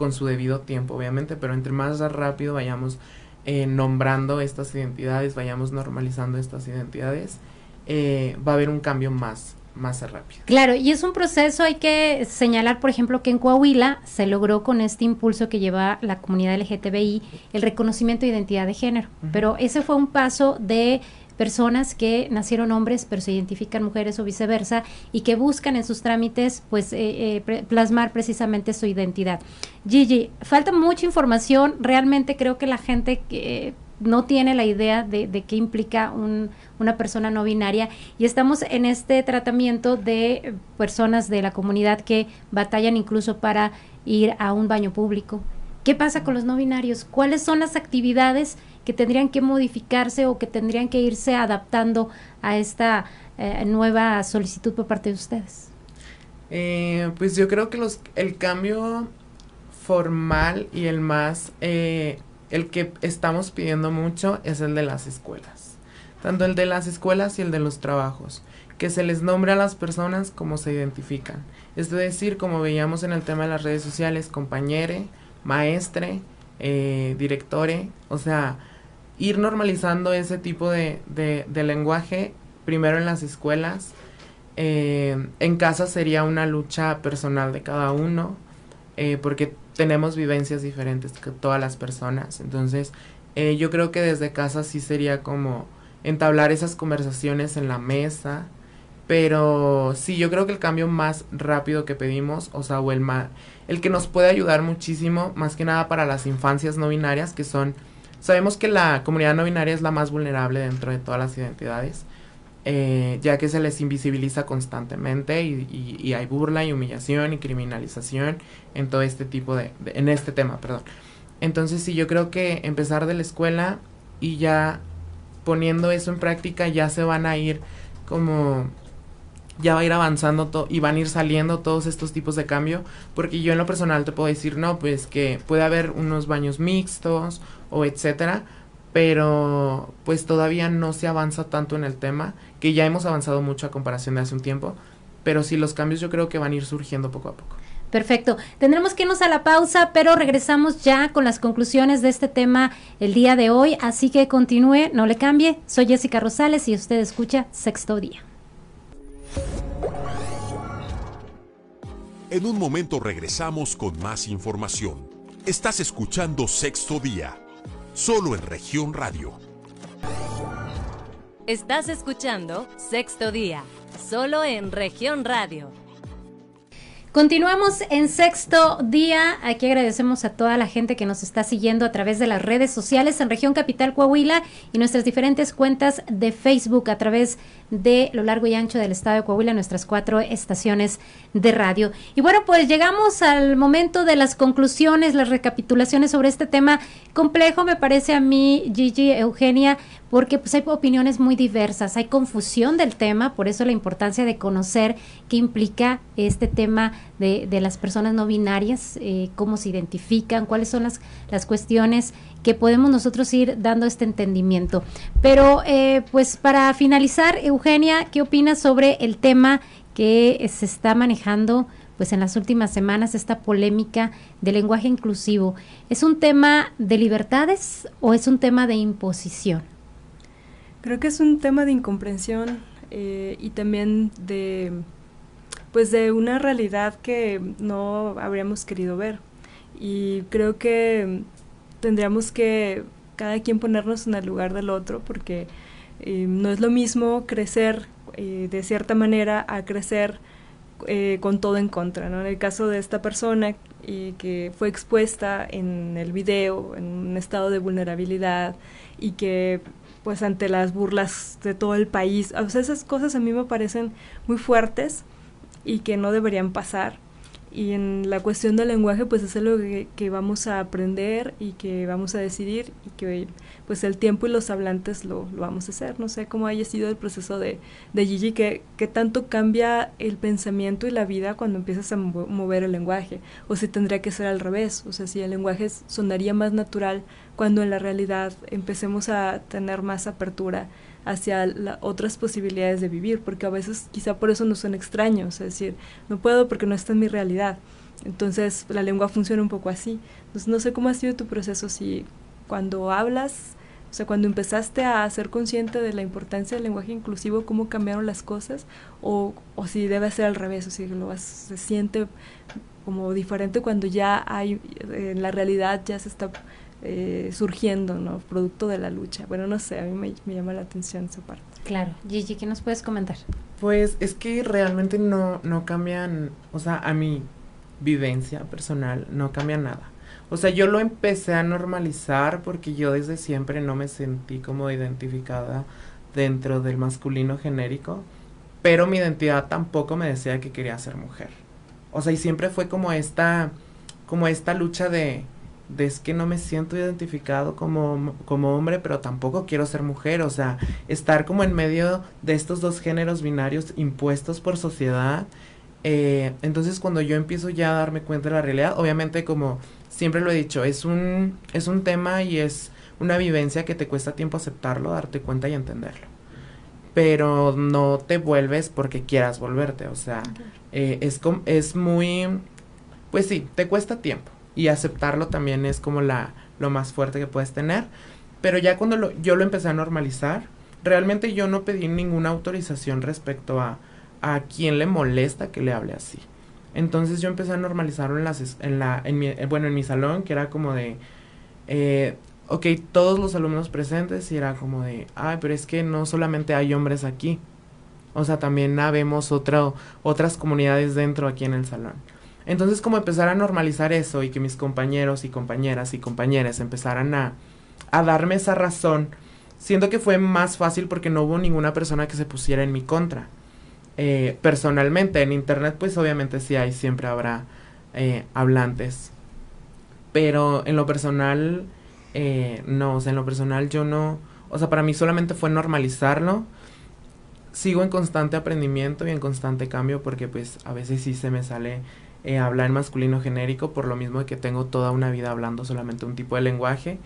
[SPEAKER 3] con su debido tiempo, obviamente, pero entre más rápido vayamos eh, nombrando estas identidades, vayamos normalizando estas identidades, eh, va a haber un cambio más, más rápido.
[SPEAKER 2] Claro, y es un proceso, hay que señalar, por ejemplo, que en Coahuila se logró con este impulso que lleva la comunidad LGTBI el reconocimiento de identidad de género, pero ese fue un paso de personas que nacieron hombres pero se identifican mujeres o viceversa y que buscan en sus trámites pues eh, eh, plasmar precisamente su identidad. Gigi, falta mucha información, realmente creo que la gente que no tiene la idea de, de qué implica un, una persona no binaria y estamos en este tratamiento de personas de la comunidad que batallan incluso para ir a un baño público. ¿Qué pasa con los no binarios? ¿Cuáles son las actividades que tendrían que modificarse o que tendrían que irse adaptando a esta eh, nueva solicitud por parte de ustedes?
[SPEAKER 3] Eh, pues yo creo que los, el cambio formal y el más, eh, el que estamos pidiendo mucho es el de las escuelas. Tanto el de las escuelas y el de los trabajos. Que se les nombre a las personas como se identifican. Es decir, como veíamos en el tema de las redes sociales, compañere, maestre, eh, directore, o sea, ir normalizando ese tipo de, de, lenguaje, primero en las escuelas, eh, en casa sería una lucha personal de cada uno, eh, porque tenemos vivencias diferentes que todas las personas. Entonces, eh, yo creo que desde casa sí sería como entablar esas conversaciones en la mesa. Pero sí, yo creo que el cambio más rápido que pedimos, o sea, o el, el que nos puede ayudar muchísimo, más que nada para las infancias no binarias, que son, sabemos que la comunidad no binaria es la más vulnerable dentro de todas las identidades, eh, ya que se les invisibiliza constantemente y, hay burla y humillación y criminalización en todo este tipo de, de, en este tema, perdón. Entonces sí, yo creo que empezar de la escuela y ya poniendo eso en práctica ya se van a ir como ya va a ir avanzando todo y van a ir saliendo todos estos tipos de cambio, porque yo en lo personal te puedo decir, no, pues que puede haber unos baños mixtos o etcétera, pero pues todavía no se avanza tanto en el tema, que ya hemos avanzado mucho a comparación de hace un tiempo, pero sí los cambios yo creo que van a ir surgiendo poco a poco.
[SPEAKER 2] Perfecto. Tendremos que irnos a la pausa, pero regresamos ya con las conclusiones de este tema el día de hoy, así que continúe, no le cambie. Soy Jessica Rosales y usted escucha Sexto Día.
[SPEAKER 5] En un momento regresamos con más información. Estás escuchando Sexto Día, solo en región radio.
[SPEAKER 1] Estás escuchando Sexto Día, solo en región radio.
[SPEAKER 2] Continuamos en sexto día. Aquí agradecemos a toda la gente que nos está siguiendo a través de las redes sociales en región capital Coahuila y nuestras diferentes cuentas de Facebook a través de lo largo y ancho del estado de Coahuila, nuestras cuatro estaciones de radio. Y bueno, pues llegamos al momento de las conclusiones, las recapitulaciones sobre este tema complejo, me parece a mí, Gigi, Eugenia, porque pues hay opiniones muy diversas, hay confusión del tema, por eso la importancia de conocer qué implica este tema de, de las personas no binarias, eh, cómo se identifican, cuáles son las, las cuestiones que podemos nosotros ir dando este entendimiento. Pero eh, pues para finalizar, Eugenia, ¿qué opinas sobre el tema que se está manejando? pues en las últimas semanas esta polémica del lenguaje inclusivo. ¿Es un tema de libertades o es un tema de imposición?
[SPEAKER 4] Creo que es un tema de incomprensión eh, y también de pues de una realidad que no habríamos querido ver. Y creo que tendríamos que cada quien ponernos en el lugar del otro porque eh, no es lo mismo crecer eh, de cierta manera a crecer con todo en contra. ¿no? En el caso de esta persona que fue expuesta en el video en un estado de vulnerabilidad y que pues ante las burlas de todo el país, o sea, esas cosas a mí me parecen muy fuertes y que no deberían pasar y en la cuestión del lenguaje pues es algo que, vamos a aprender y que vamos a decidir y que pues el tiempo y los hablantes lo, lo vamos a hacer. No sé cómo haya sido el proceso de, de Gigi, que, que tanto cambia el pensamiento y la vida cuando empiezas a mover el lenguaje, o si tendría que ser al revés, o sea, si el lenguaje sonaría más natural cuando en la realidad empecemos a tener más apertura hacia otras posibilidades de vivir, porque a veces quizá por eso no son extraños, es decir, no puedo porque no está en mi realidad. Entonces la lengua funciona un poco así. Entonces no sé cómo ha sido tu proceso, si cuando hablas, o sea, cuando empezaste a ser consciente de la importancia del lenguaje inclusivo, cómo cambiaron las cosas, o, o si debe ser al revés, o si lo se siente como diferente cuando ya hay, en la realidad ya se está eh, surgiendo, ¿no? Producto de la lucha. Bueno, no sé, a mí me, me, llama la atención esa parte.
[SPEAKER 2] Claro. Gigi, ¿qué nos puedes comentar?
[SPEAKER 3] Pues es que realmente no, no cambian, o sea, a mi vivencia personal no cambia nada. O sea, yo lo empecé a normalizar porque yo desde siempre no me sentí como identificada dentro del masculino genérico, pero mi identidad tampoco me decía que quería ser mujer. O sea, y siempre fue como esta, como esta lucha de, de es que no me siento identificado como, como hombre, pero tampoco quiero ser mujer. O sea, estar como en medio de estos dos géneros binarios impuestos por sociedad. Eh, entonces cuando yo empiezo ya a darme cuenta de la realidad, obviamente como siempre lo he dicho, es un, es un tema y es una vivencia que te cuesta tiempo aceptarlo, darte cuenta y entenderlo. Pero no te vuelves porque quieras volverte, o sea, eh, es, es muy, pues sí, te cuesta tiempo y aceptarlo también es como la, lo más fuerte que puedes tener. Pero ya cuando lo, yo lo empecé a normalizar, realmente yo no pedí ninguna autorización respecto a, a quién le molesta que le hable así. Entonces yo empecé a normalizarlo en, las, en, la, en mi, eh, bueno, en mi salón, que era como de, eh, ok, todos los alumnos presentes y era como de, ay, pero es que no solamente hay hombres aquí, o sea, también habemos otra, otras comunidades dentro aquí en el salón. Entonces como empezar a normalizar eso y que mis compañeros y compañeras y compañeras empezaran a, a darme esa razón, siento que fue más fácil porque no hubo ninguna persona que se pusiera en mi contra. Eh, personalmente, en internet pues obviamente sí hay, siempre habrá eh, hablantes. Pero en lo personal eh, no, o sea, en lo personal yo no, o sea, para mí solamente fue normalizarlo. Sigo en constante aprendimiento y en constante cambio porque pues a veces sí se me sale eh, hablar en masculino genérico por lo mismo que tengo toda una vida hablando solamente un tipo de lenguaje.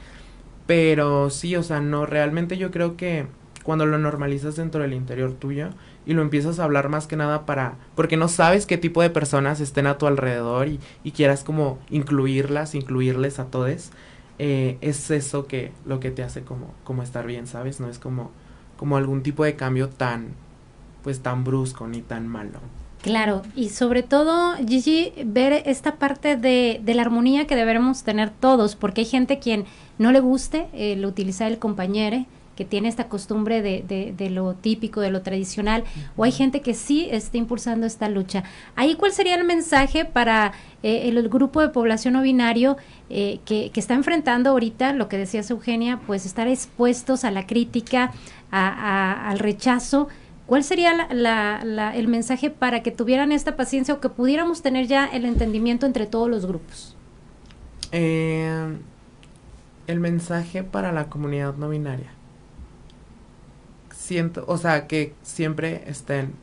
[SPEAKER 3] Pero sí, o sea, no, realmente yo creo que cuando lo normalizas dentro del interior tuyo y lo empiezas a hablar más que nada para, porque no sabes qué tipo de personas estén a tu alrededor y, y quieras como incluirlas, incluirles a todos eh, es eso que lo que te hace como, como estar bien, ¿sabes? No es como, como algún tipo de cambio tan, pues tan brusco ni tan malo.
[SPEAKER 2] Claro, y sobre todo, Gigi, ver esta parte de, de la armonía que deberemos tener todos, porque hay gente quien no le guste el utilizar el compañero, que tiene esta costumbre de, de, lo típico, de lo tradicional, o hay gente que sí está impulsando esta lucha. Ahí, ¿cuál sería el mensaje para eh, el, grupo de población no binario eh, que, que, está enfrentando ahorita, lo que decías Eugenia, pues estar expuestos a la crítica, a, al rechazo? ¿Cuál sería la, el mensaje para que tuvieran esta paciencia o que pudiéramos tener ya el entendimiento entre todos los grupos?
[SPEAKER 3] Eh, el mensaje para la comunidad no binaria siento, o sea, que siempre estén,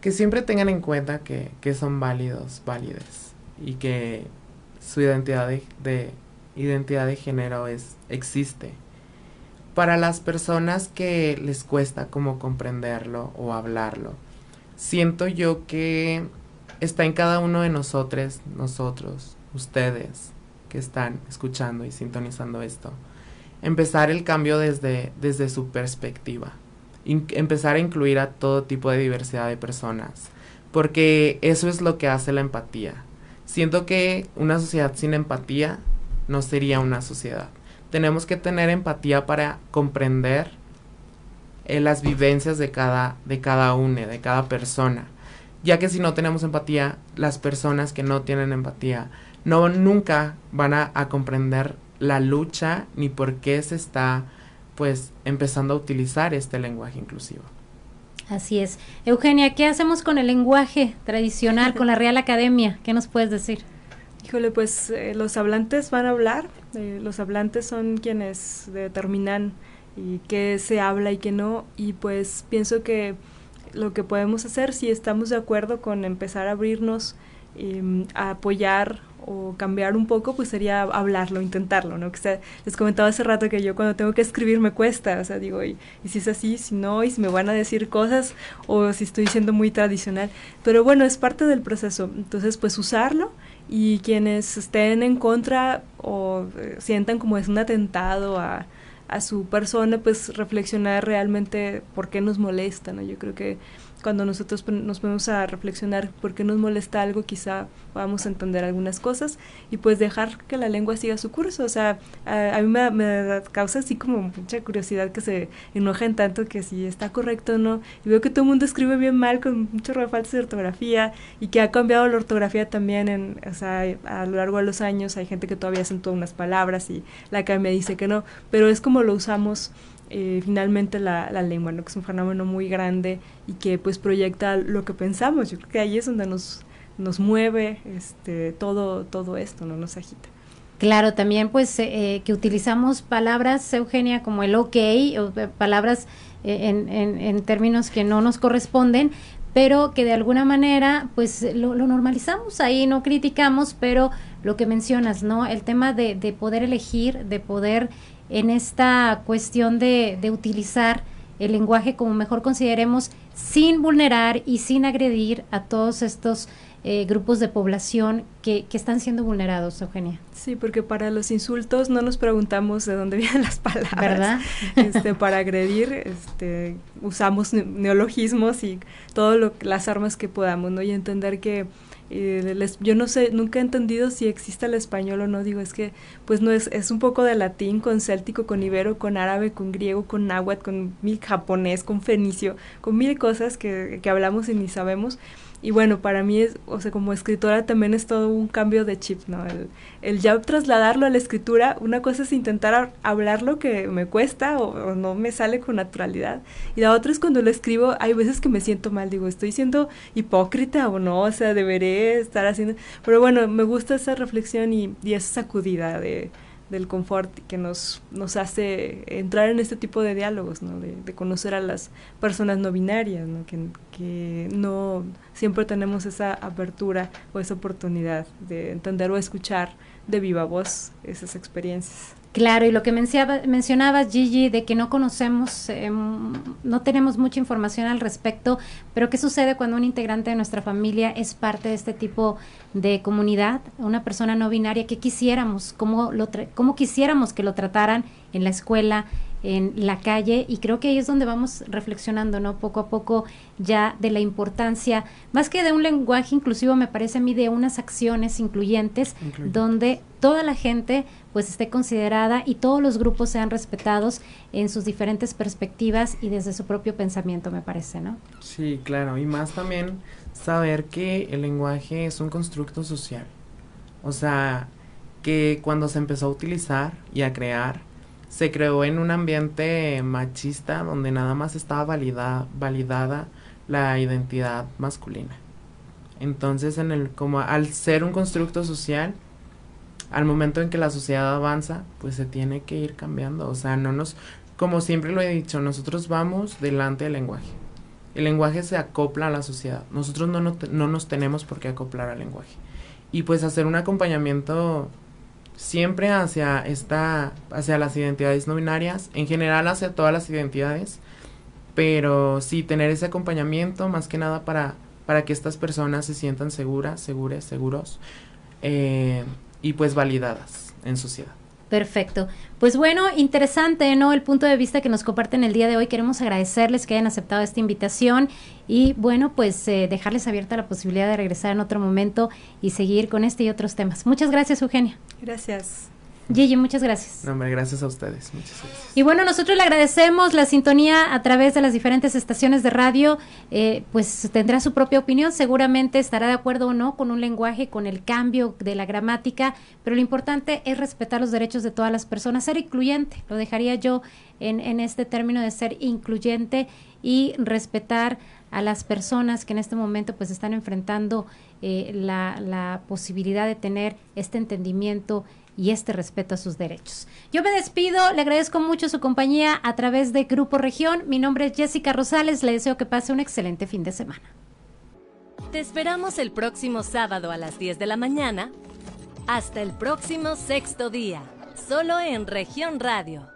[SPEAKER 3] que siempre tengan en cuenta que, son válidos, válides y que su identidad de, identidad de género es, existe. Para las personas que les cuesta como comprenderlo o hablarlo, siento yo que está en cada uno de nosotros, nosotros, ustedes que están escuchando y sintonizando esto empezar el cambio desde, desde su perspectiva. empezar a incluir a todo tipo de diversidad de personas. Porque eso es lo que hace la empatía. Siento que una sociedad sin empatía no sería una sociedad. Tenemos que tener empatía para comprender eh, las vivencias de cada, de cada uno, de cada persona. Ya que si no tenemos empatía, las personas que no tienen empatía no nunca van a comprender la lucha ni por qué se está pues empezando a utilizar este lenguaje inclusivo.
[SPEAKER 2] Así es. Eugenia, ¿qué hacemos con el lenguaje tradicional, con la Real Academia? ¿Qué nos puedes decir?
[SPEAKER 4] Híjole, pues eh, los hablantes van a hablar, eh, los hablantes son quienes determinan y qué se habla y qué no, y pues pienso que lo que podemos hacer, si estamos de acuerdo con empezar a abrirnos, em, a apoyar o cambiar un poco, pues sería hablarlo, intentarlo, ¿no? Que sea, les comentaba hace rato que yo cuando tengo que escribir me cuesta, o sea, digo, y, si es así, si no, y si me van a decir cosas, o si estoy siendo muy tradicional, pero bueno, es parte del proceso, entonces pues usarlo y quienes estén en contra o eh, sientan como es un atentado a, a su persona, pues reflexionar realmente por qué nos molesta, ¿no? Yo creo que cuando nosotros nos ponemos a reflexionar por qué nos molesta algo, quizá podamos entender algunas cosas y pues dejar que la lengua siga su curso. O sea, a, mí me, causa así como mucha curiosidad que se enojen tanto que si está correcto o no. Y veo que todo el mundo escribe bien mal con mucho falta de ortografía y que ha cambiado la ortografía también en, o sea, a lo largo de los años. Hay gente que todavía acentúa unas palabras y la academia dice que no, pero es como lo usamos eh, finalmente la, la, lengua, ¿no? que es un fenómeno muy grande y que pues proyecta lo que pensamos. Yo creo que ahí es donde nos, nos mueve este, todo, todo esto, no nos agita.
[SPEAKER 2] Claro, también pues eh, que utilizamos palabras, Eugenia, como el ok, o eh, palabras en, en, en, términos que no nos corresponden, pero que de alguna manera pues lo, lo, normalizamos ahí, no criticamos, pero lo que mencionas, ¿no? El tema de, de poder elegir, de poder en esta cuestión de, de utilizar el lenguaje como mejor consideremos, sin vulnerar y sin agredir a todos estos eh, grupos de población que, que, están siendo vulnerados, Eugenia.
[SPEAKER 4] Sí, porque para los insultos no nos preguntamos de dónde vienen las palabras.
[SPEAKER 2] ¿Verdad?
[SPEAKER 4] Este, para agredir este, usamos neologismos y todas las armas que podamos, ¿no? Y entender que les, yo no sé, nunca he entendido si existe el español o no, digo, es que pues no es, es un poco de latín con céltico, con ibero, con árabe, con griego, con náhuatl, con mil japonés, con fenicio, con mil cosas que, que hablamos y ni sabemos y bueno, para mí, es, o sea, como escritora también es todo un cambio de chip, ¿no? El, el ya trasladarlo a la escritura, una cosa es intentar hablar lo que me cuesta o, no me sale con naturalidad. Y la otra es cuando lo escribo, hay veces que me siento mal, digo, estoy siendo hipócrita o no, o sea, deberé estar haciendo... Pero bueno, me gusta esa reflexión y, y esa sacudida de del confort que nos, nos hace entrar en este tipo de diálogos, ¿no? de, de conocer a las personas no binarias, ¿no? Que, que, no siempre tenemos esa apertura o esa oportunidad de entender o escuchar de viva voz esas experiencias.
[SPEAKER 2] Claro, y lo que mencionabas, Gigi, de que no conocemos, eh, no tenemos mucha información al respecto, pero ¿qué sucede cuando un integrante de nuestra familia es parte de este tipo de comunidad? Una persona no binaria, ¿qué quisiéramos? ¿Cómo, lo cómo quisiéramos que lo trataran en la escuela, en la calle y creo que ahí es donde vamos reflexionando, ¿no? Poco a poco ya de la importancia, más que de un lenguaje inclusivo, me parece a mí de unas acciones incluyentes donde toda la gente pues esté considerada y todos los grupos sean respetados en sus diferentes perspectivas y desde su propio pensamiento, me parece, ¿no?
[SPEAKER 3] Sí, claro, y más también saber que el lenguaje es un constructo social. O sea, que cuando se empezó a utilizar y a crear, se creó en un ambiente machista donde nada más estaba valida, validada la identidad masculina. Entonces, en el, como al ser un constructo social, al momento en que la sociedad avanza, pues se tiene que ir cambiando. O sea, no nos, como siempre lo he dicho, nosotros vamos delante del lenguaje. El lenguaje se acopla a la sociedad. Nosotros no, no, no nos tenemos por qué acoplar al lenguaje. Y pues hacer un acompañamiento siempre hacia esta, hacia las identidades no binarias, en general hacia todas las identidades, pero sí tener ese acompañamiento más que nada para, para que estas personas se sientan seguras, seguras, seguros eh, y pues validadas en sociedad.
[SPEAKER 2] Perfecto. Pues bueno, interesante, ¿no? El punto de vista que nos comparten el día de hoy. Queremos agradecerles que hayan aceptado esta invitación y bueno, pues eh, dejarles abierta la posibilidad de regresar en otro momento y seguir con este y otros temas. Muchas gracias, Eugenia.
[SPEAKER 4] Gracias.
[SPEAKER 2] Gigi, muchas gracias.
[SPEAKER 3] No, hombre, gracias a ustedes. Muchas gracias.
[SPEAKER 2] Y bueno, nosotros le agradecemos la sintonía a través de las diferentes estaciones de radio. Eh, pues tendrá su propia opinión, seguramente estará de acuerdo o no con un lenguaje, con el cambio de la gramática, pero lo importante es respetar los derechos de todas las personas, ser incluyente, lo dejaría yo en, en este término de ser incluyente y respetar a las personas que en este momento pues están enfrentando eh, la, la posibilidad de tener este entendimiento y este respeto a sus derechos. Yo me despido, le agradezco mucho su compañía a través de Grupo Región. Mi nombre es Jessica Rosales, le deseo que pase un excelente fin de semana.
[SPEAKER 1] Te esperamos el próximo sábado a las 10 de la mañana. Hasta el próximo sexto día, solo en Región Radio